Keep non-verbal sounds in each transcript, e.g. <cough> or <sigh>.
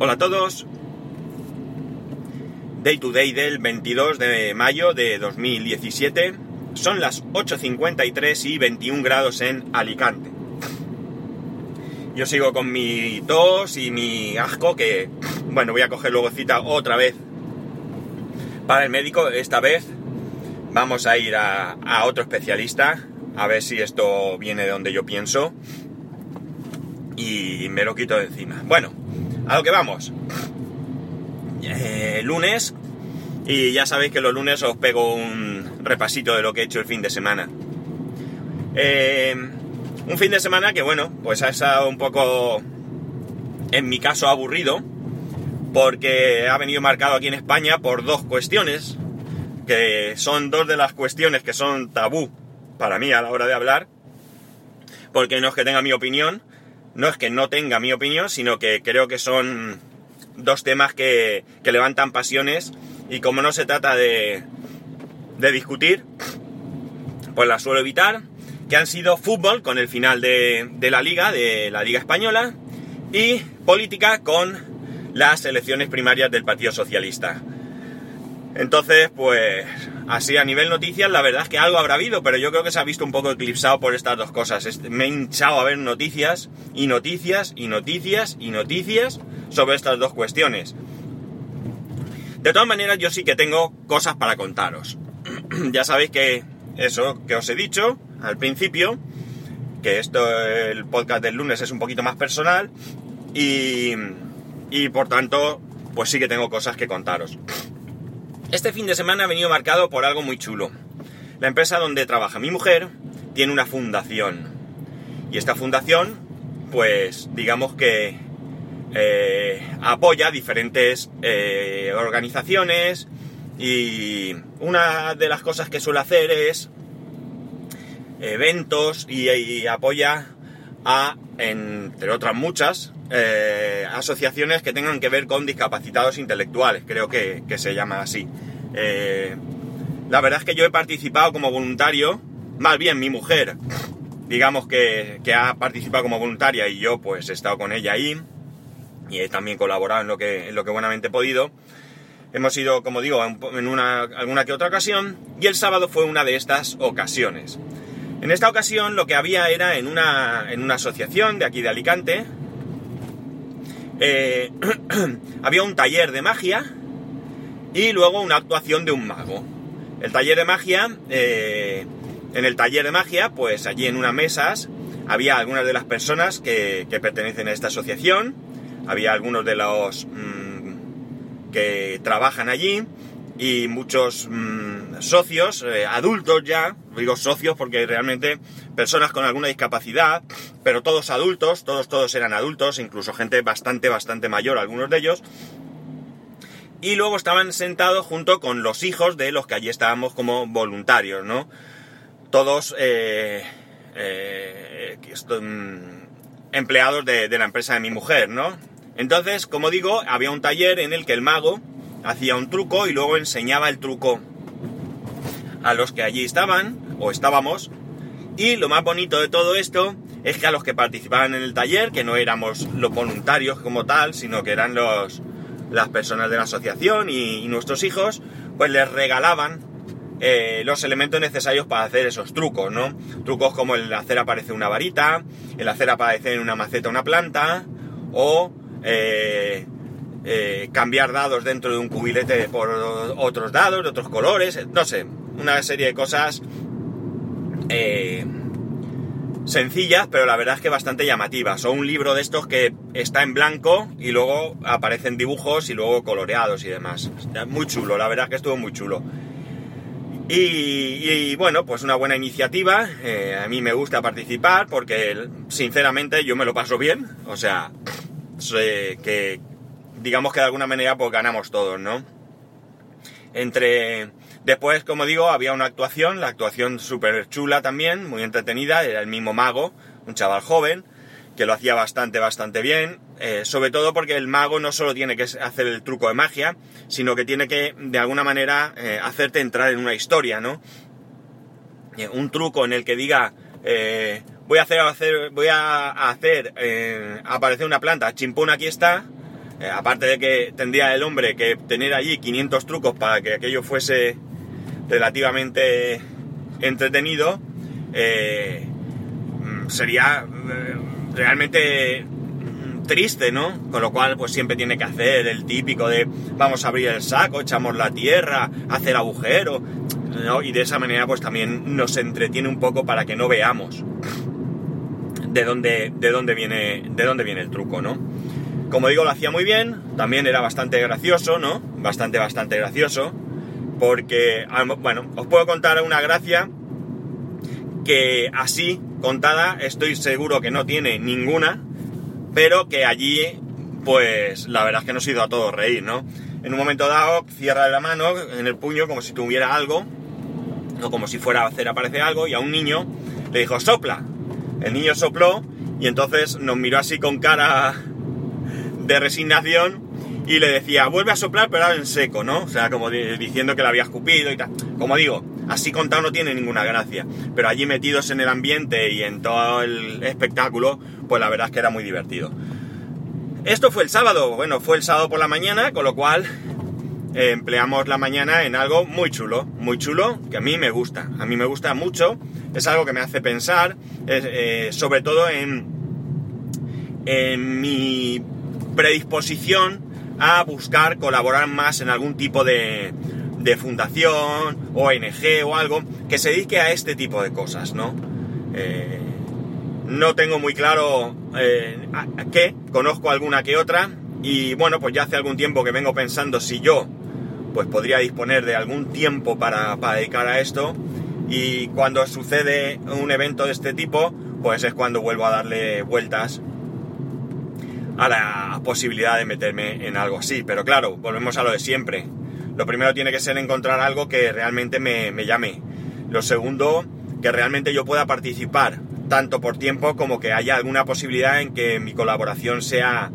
Hola a todos. Day to day del 22 de mayo de 2017. Son las 8.53 y 21 grados en Alicante. Yo sigo con mi tos y mi asco que, bueno, voy a coger luego cita otra vez para el médico. Esta vez vamos a ir a, a otro especialista a ver si esto viene de donde yo pienso y me lo quito de encima. Bueno, a lo que vamos. Eh, lunes y ya sabéis que los lunes os pego un repasito de lo que he hecho el fin de semana. Eh, un fin de semana que bueno, pues ha estado un poco, en mi caso, aburrido, porque ha venido marcado aquí en España por dos cuestiones, que son dos de las cuestiones que son tabú para mí a la hora de hablar, porque no es que tenga mi opinión, no es que no tenga mi opinión, sino que creo que son dos temas que, levantan pasiones y como no se trata de, de discutir, pues las suelo evitar, que han sido fútbol con el final de, de la liga, de la liga española, y política con las elecciones primarias del Partido Socialista. Entonces, pues así a nivel noticias, la verdad es que algo habrá habido, pero yo creo que se ha visto un poco eclipsado por estas dos cosas. Me he hinchado a ver noticias y noticias y noticias y noticias sobre estas dos cuestiones. De todas maneras, yo sí que tengo cosas para contaros. <clears throat> ya sabéis que eso que os he dicho al principio, que esto, el podcast del lunes es un poquito más personal y, y por tanto, pues sí que tengo cosas que contaros. Este fin de semana ha venido marcado por algo muy chulo. La empresa donde trabaja mi mujer tiene una fundación. Y esta fundación, pues digamos que eh, apoya diferentes eh, organizaciones y una de las cosas que suele hacer es eventos y apoya a, entre otras muchas, eh, asociaciones que tengan que ver con discapacitados intelectuales, creo que, se llama así. Eh, la verdad es que yo he participado como voluntario, más bien mi mujer, digamos que, ha participado como voluntaria y yo pues he estado con ella ahí y he también colaborado en lo que, en lo que buenamente he podido. Hemos ido, como digo, en una, alguna que otra ocasión y el sábado fue una de estas ocasiones. En esta ocasión lo que había era en una, en una asociación de aquí de Alicante, eh, <clears throat> había un taller de magia y luego una actuación de un mago. El taller de magia, eh, en el taller de magia, pues allí en unas mesas había algunas de las personas que, pertenecen a esta asociación, había algunos de los mm, que trabajan allí y muchos mm, socios, eh, adultos ya, digo socios porque realmente personas con alguna discapacidad, pero todos adultos, todos, todos eran adultos, incluso gente bastante, bastante mayor, algunos de ellos. Y luego estaban sentados junto con los hijos de los que allí estábamos como voluntarios, ¿no? Todos eh, eh, mm, empleados de, de la empresa de mi mujer, ¿no? Entonces, como digo, había un taller en el que el mago hacía un truco y luego enseñaba el truco a los que allí estaban o estábamos y lo más bonito de todo esto es que a los que participaban en el taller, que no éramos los voluntarios como tal, sino que eran los, las personas de la asociación y, nuestros hijos, pues les regalaban eh, los elementos necesarios para hacer esos trucos, ¿no? Trucos como el hacer aparecer una varita, el hacer aparecer en una maceta una planta, o eh, eh, cambiar dados dentro de un cubilete por otros dados, de otros colores, no sé, una serie de cosas eh, sencillas, pero la verdad es que bastante llamativas. O un libro de estos que está en blanco y luego aparecen dibujos y luego coloreados y demás. Muy chulo, la verdad es que estuvo muy chulo. Y, bueno, pues una buena iniciativa. Eh, a mí me gusta participar porque, sinceramente, yo me lo paso bien. O sea, que digamos que de alguna manera pues ganamos todos, ¿no? Entre Después, como digo, había una actuación, la actuación súper chula también, muy entretenida, era el mismo mago, un chaval joven, que lo hacía bastante, bastante bien, eh, sobre todo porque el mago no solo tiene que hacer el truco de magia, sino que tiene que, de alguna manera, eh, hacerte entrar en una historia, ¿no? Eh, un truco en el que diga, voy a hacer, hacer voy a hacer aparecer una planta, chimpón aquí está, eh, aparte de que tendría el hombre que tener allí 500 trucos para que aquello fuese relativamente entretenido, eh, mm, sería eh, realmente mm, triste, ¿no? Con lo cual, pues siempre tiene que hacer el típico de vamos a abrir el saco, echamos la tierra, hacer agujero, ¿no? Y de esa manera, pues también nos entretiene un poco para que no veamos de dónde, de dónde viene, de dónde viene el truco, ¿no? Como digo, lo hacía muy bien, también era bastante gracioso, ¿no? Bastante, bastante gracioso, porque, bueno, os puedo contar una gracia que así contada estoy seguro que no tiene ninguna, pero que allí, pues la verdad es que nos ha ido a todos reír, ¿no? En un momento dado, cierra la mano en el puño como si tuviera algo, o como si fuera a hacer aparecer algo, y a un niño le dijo, sopla. El niño sopló y entonces nos miró así con cara de resignación y le decía, vuelve a soplar pero ahora en seco, ¿no? O sea, como diciendo que la había escupido y tal. Como digo, así contado no tiene ninguna gracia, pero allí metidos en el ambiente y en todo el espectáculo, pues la verdad es que era muy divertido. Esto fue el sábado, bueno, fue el sábado por la mañana, con lo cual eh, empleamos la mañana en algo muy chulo, muy chulo, que a mí me gusta, a mí me gusta mucho, es algo que me hace pensar, eh, sobre todo en, en mi predisposición a buscar colaborar más en algún tipo de, de fundación, ONG o algo que se dedique a este tipo de cosas, ¿no? Eh, no tengo muy claro eh, qué, conozco alguna que otra y bueno, pues ya hace algún tiempo que vengo pensando si yo pues podría disponer de algún tiempo para, para dedicar a esto y cuando sucede un evento de este tipo, pues es cuando vuelvo a darle vueltas a la posibilidad de meterme en algo así. Pero claro, volvemos a lo de siempre. Lo primero tiene que ser encontrar algo que realmente me, me llame. Lo segundo, que realmente yo pueda participar, tanto por tiempo como que haya alguna posibilidad en que mi colaboración sea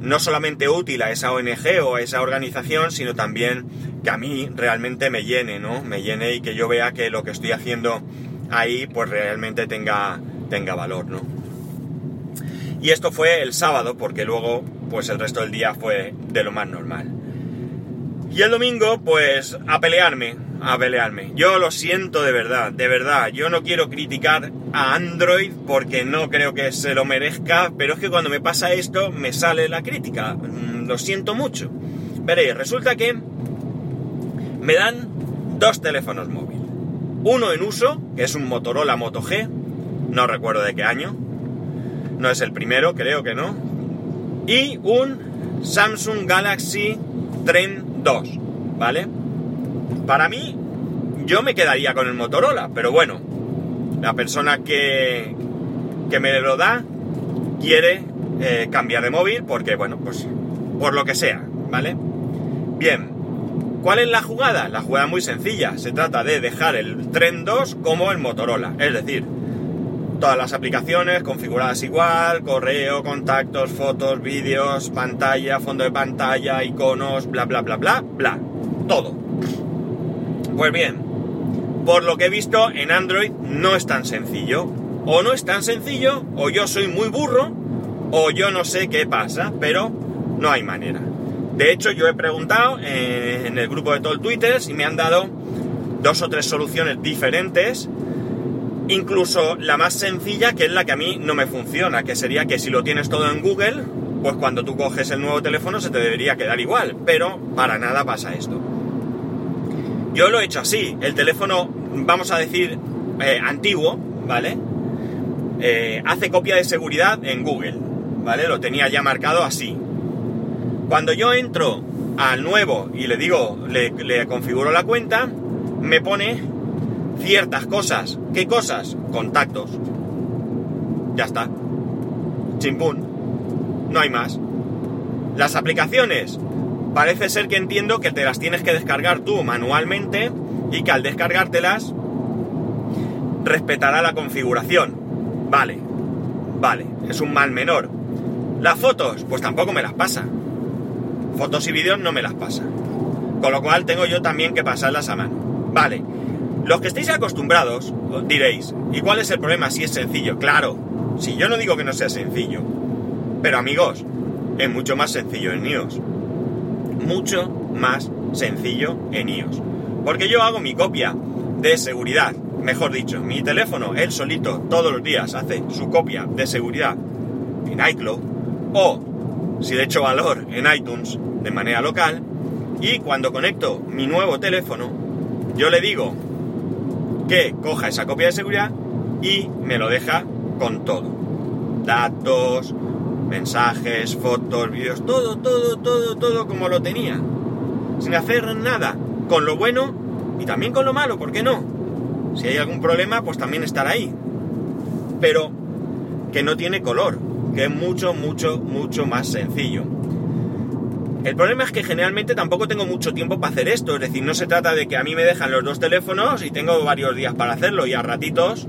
no solamente útil a esa ONG o a esa organización, sino también que a mí realmente me llene, ¿no? Me llene y que yo vea que lo que estoy haciendo ahí pues realmente tenga, tenga valor, ¿no? Y esto fue el sábado, porque luego pues el resto del día fue de lo más normal. Y el domingo, pues a pelearme, a pelearme. Yo lo siento de verdad, de verdad. Yo no quiero criticar a Android porque no creo que se lo merezca, pero es que cuando me pasa esto me sale la crítica. Mm, lo siento mucho. Veréis, resulta que me dan dos teléfonos móviles. Uno en uso, que es un Motorola Moto G, no recuerdo de qué año. No es el primero, creo que no. Y un Samsung Galaxy Trend 2, ¿vale? Para mí, yo me quedaría con el Motorola, pero bueno, la persona que, que me lo da quiere eh, cambiar de móvil porque, bueno, pues por lo que sea, ¿vale? Bien, ¿cuál es la jugada? La jugada es muy sencilla, se trata de dejar el Trend 2 como el Motorola, es decir, todas las aplicaciones configuradas igual, correo, contactos, fotos, vídeos, pantalla, fondo de pantalla, iconos, bla, bla, bla, bla, bla. Todo. Pues bien, por lo que he visto en Android no es tan sencillo. O no es tan sencillo, o yo soy muy burro, o yo no sé qué pasa, pero no hay manera. De hecho, yo he preguntado en el grupo de todo el Twitter y me han dado dos o tres soluciones diferentes Incluso la más sencilla, que es la que a mí no me funciona, que sería que si lo tienes todo en Google, pues cuando tú coges el nuevo teléfono se te debería quedar igual, pero para nada pasa esto. Yo lo he hecho así, el teléfono, vamos a decir, eh, antiguo, ¿vale? Eh, hace copia de seguridad en Google, ¿vale? Lo tenía ya marcado así. Cuando yo entro al nuevo y le digo, le, le configuro la cuenta, me pone ciertas cosas. ¿Qué cosas? Contactos. Ya está. Chimpún. No hay más. Las aplicaciones. Parece ser que entiendo que te las tienes que descargar tú manualmente y que al descargártelas respetará la configuración. Vale. Vale. Es un mal menor. Las fotos, pues tampoco me las pasa. Fotos y vídeos no me las pasa. Con lo cual tengo yo también que pasarlas a mano. Vale. Los que estéis acostumbrados, diréis, ¿y cuál es el problema si es sencillo? Claro, si yo no digo que no sea sencillo, pero amigos, es mucho más sencillo en iOS. Mucho más sencillo en iOS. Porque yo hago mi copia de seguridad, mejor dicho, mi teléfono, él solito, todos los días hace su copia de seguridad en iCloud o, si le echo valor, en iTunes de manera local. Y cuando conecto mi nuevo teléfono, yo le digo que coja esa copia de seguridad y me lo deja con todo. Datos, mensajes, fotos, vídeos, todo, todo, todo, todo como lo tenía. Sin hacer nada. Con lo bueno y también con lo malo, ¿por qué no? Si hay algún problema, pues también estará ahí. Pero que no tiene color, que es mucho, mucho, mucho más sencillo. El problema es que generalmente tampoco tengo mucho tiempo para hacer esto, es decir, no se trata de que a mí me dejan los dos teléfonos y tengo varios días para hacerlo y a ratitos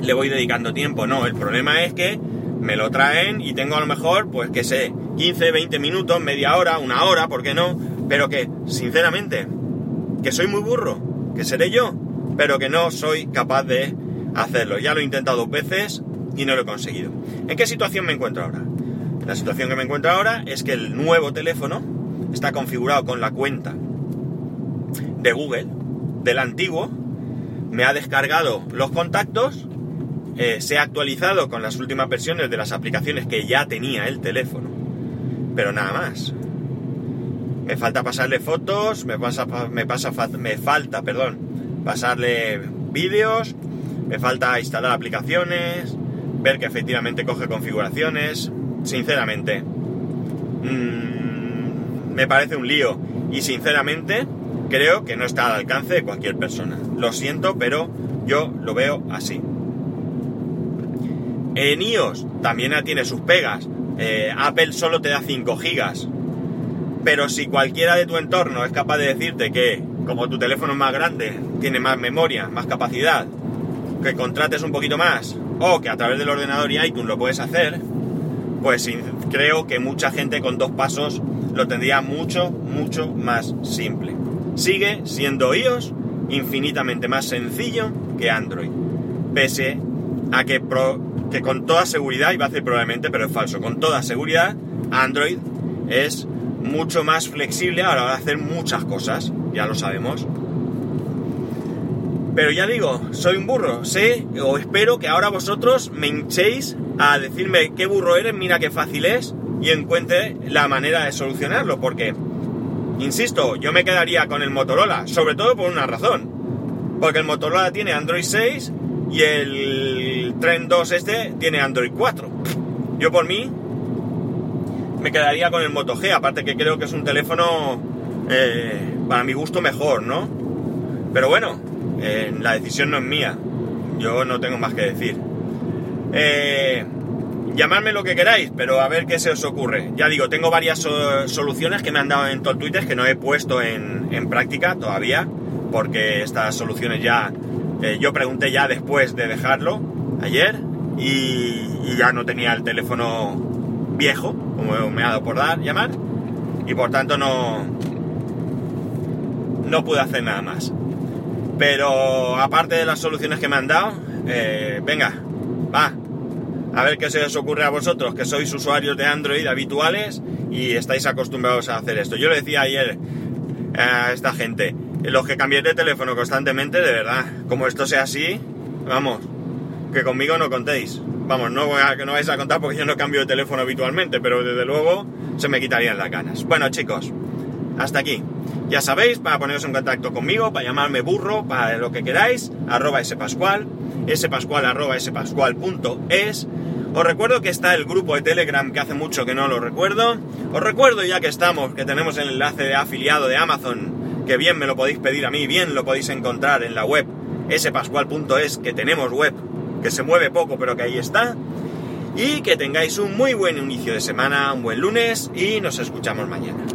le voy dedicando tiempo, no, el problema es que me lo traen y tengo a lo mejor, pues que sé, 15, 20 minutos, media hora, una hora, ¿por qué no? Pero que, sinceramente, que soy muy burro, que seré yo, pero que no soy capaz de hacerlo. Ya lo he intentado dos veces y no lo he conseguido. ¿En qué situación me encuentro ahora? La situación que me encuentro ahora es que el nuevo teléfono está configurado con la cuenta de Google del antiguo, me ha descargado los contactos, eh, se ha actualizado con las últimas versiones de las aplicaciones que ya tenía el teléfono, pero nada más. Me falta pasarle fotos, me, pasa, me, pasa, me falta, perdón, pasarle vídeos, me falta instalar aplicaciones, ver que efectivamente coge configuraciones, sinceramente, mmm, me parece un lío y sinceramente creo que no está al alcance de cualquier persona. Lo siento, pero yo lo veo así. En iOS también tiene sus pegas. Eh, Apple solo te da 5 gigas. Pero si cualquiera de tu entorno es capaz de decirte que, como tu teléfono es más grande, tiene más memoria, más capacidad, que contrates un poquito más, o que a través del ordenador y iTunes lo puedes hacer, pues creo que mucha gente con dos pasos lo tendría mucho, mucho más simple. Sigue siendo iOS infinitamente más sencillo que Android. Pese a que, con toda seguridad, iba a decir probablemente, pero es falso, con toda seguridad, Android es mucho más flexible a la hora de hacer muchas cosas, ya lo sabemos. Pero ya digo, soy un burro, sé o espero que ahora vosotros me hinchéis a decirme qué burro eres, mira qué fácil es y encuentre la manera de solucionarlo, porque, insisto, yo me quedaría con el Motorola, sobre todo por una razón, porque el Motorola tiene Android 6 y el Trend 2 este tiene Android 4. Yo por mí me quedaría con el Moto G, aparte que creo que es un teléfono eh, para mi gusto mejor, ¿no? Pero bueno, eh, la decisión no es mía, yo no tengo más que decir. Eh, llamadme lo que queráis, pero a ver qué se os ocurre. Ya digo, tengo varias soluciones que me han dado en todo Twitter que no he puesto en, en práctica todavía, porque estas soluciones ya eh, yo pregunté ya después de dejarlo ayer y, y, ya no tenía el teléfono viejo, como me ha dado por dar llamar, y por tanto no, no pude hacer nada más. Pero aparte de las soluciones que me han dado, eh, venga, va, a ver qué se os ocurre a vosotros, que sois usuarios de Android habituales y estáis acostumbrados a hacer esto. Yo le decía ayer a esta gente, los que cambiéis de teléfono constantemente, de verdad, como esto sea así, vamos, que conmigo no contéis. Vamos, no, voy a, no vais a contar porque yo no cambio de teléfono habitualmente, pero desde luego se me quitarían las ganas. Bueno, chicos, hasta aquí. Ya sabéis, para poneros en contacto conmigo, para llamarme burro, para lo que queráis, arroba spascual, spascual arroba spascual.es. Os recuerdo que está el grupo de Telegram, que hace mucho que no lo recuerdo. Os recuerdo ya que estamos, que tenemos el enlace de afiliado de Amazon, que bien me lo podéis pedir a mí, bien lo podéis encontrar en la web spascual.es, que tenemos web, que se mueve poco, pero que ahí está. Y que tengáis un muy buen inicio de semana, un buen lunes y nos escuchamos mañana.